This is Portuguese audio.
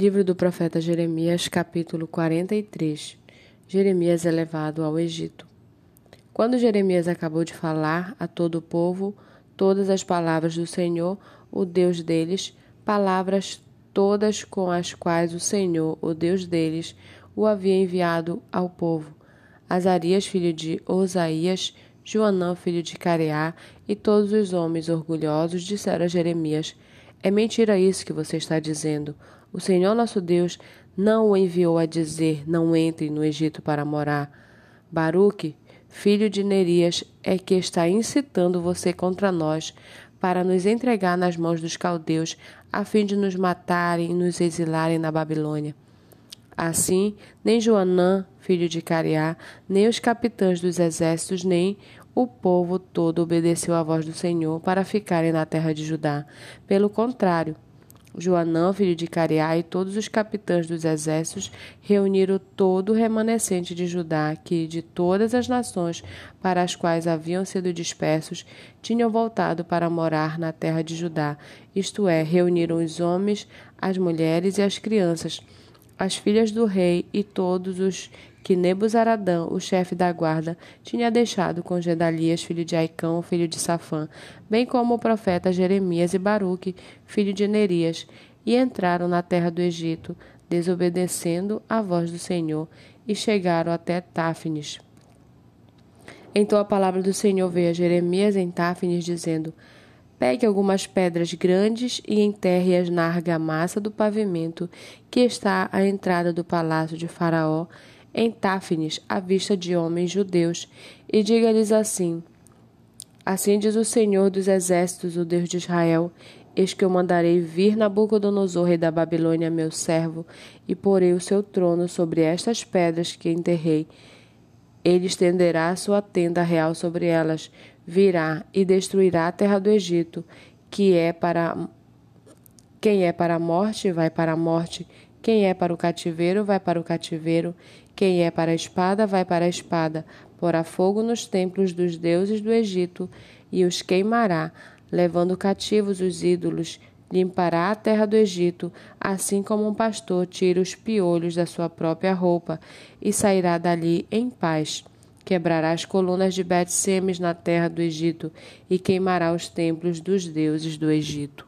Livro do profeta Jeremias, capítulo 43. Jeremias é levado ao Egito. Quando Jeremias acabou de falar a todo o povo todas as palavras do Senhor, o Deus deles, palavras todas com as quais o Senhor, o Deus deles, o havia enviado ao povo. Azarias, filho de Osaías, Joanã, filho de Careá, e todos os homens orgulhosos disseram a Jeremias: É mentira isso que você está dizendo. O Senhor nosso Deus não o enviou a dizer: Não entre no Egito para morar. Baruque, filho de Nerias, é que está incitando você contra nós, para nos entregar nas mãos dos caldeus, a fim de nos matarem e nos exilarem na Babilônia. Assim, nem Joanã, filho de Cariá, nem os capitães dos exércitos, nem o povo todo obedeceu à voz do Senhor para ficarem na terra de Judá. Pelo contrário, Joanã, filho de Cariá, e todos os capitães dos exércitos reuniram todo o remanescente de Judá, que de todas as nações para as quais haviam sido dispersos, tinham voltado para morar na terra de Judá, isto é, reuniram os homens, as mulheres e as crianças, as filhas do rei e todos os que Nebuzaradã, o chefe da guarda, tinha deixado com Gedalias, filho de Aicão, filho de Safã, bem como o profeta Jeremias e Baruque, filho de Nerias, e entraram na terra do Egito, desobedecendo à voz do Senhor, e chegaram até Táfnis. Então a palavra do Senhor veio a Jeremias em Táfnis, dizendo: Pegue algumas pedras grandes e enterre-as na argamassa do pavimento que está à entrada do palácio de Faraó, em Táfnis, à vista de homens judeus, e diga-lhes assim: Assim diz o Senhor dos Exércitos, o Deus de Israel: Eis que eu mandarei vir Nabucodonosor, rei da Babilônia, meu servo, e porei o seu trono sobre estas pedras que enterrei. Ele estenderá a sua tenda real sobre elas, virá e destruirá a terra do Egito, que é para quem é para a morte vai para a morte, quem é para o cativeiro vai para o cativeiro, quem é para a espada vai para a espada, porá fogo nos templos dos deuses do Egito e os queimará, levando cativos os ídolos, limpará a terra do Egito, assim como um pastor tira os piolhos da sua própria roupa, e sairá dali em paz. Quebrará as colunas de Bet-Semes na terra do Egito, e queimará os templos dos deuses do Egito.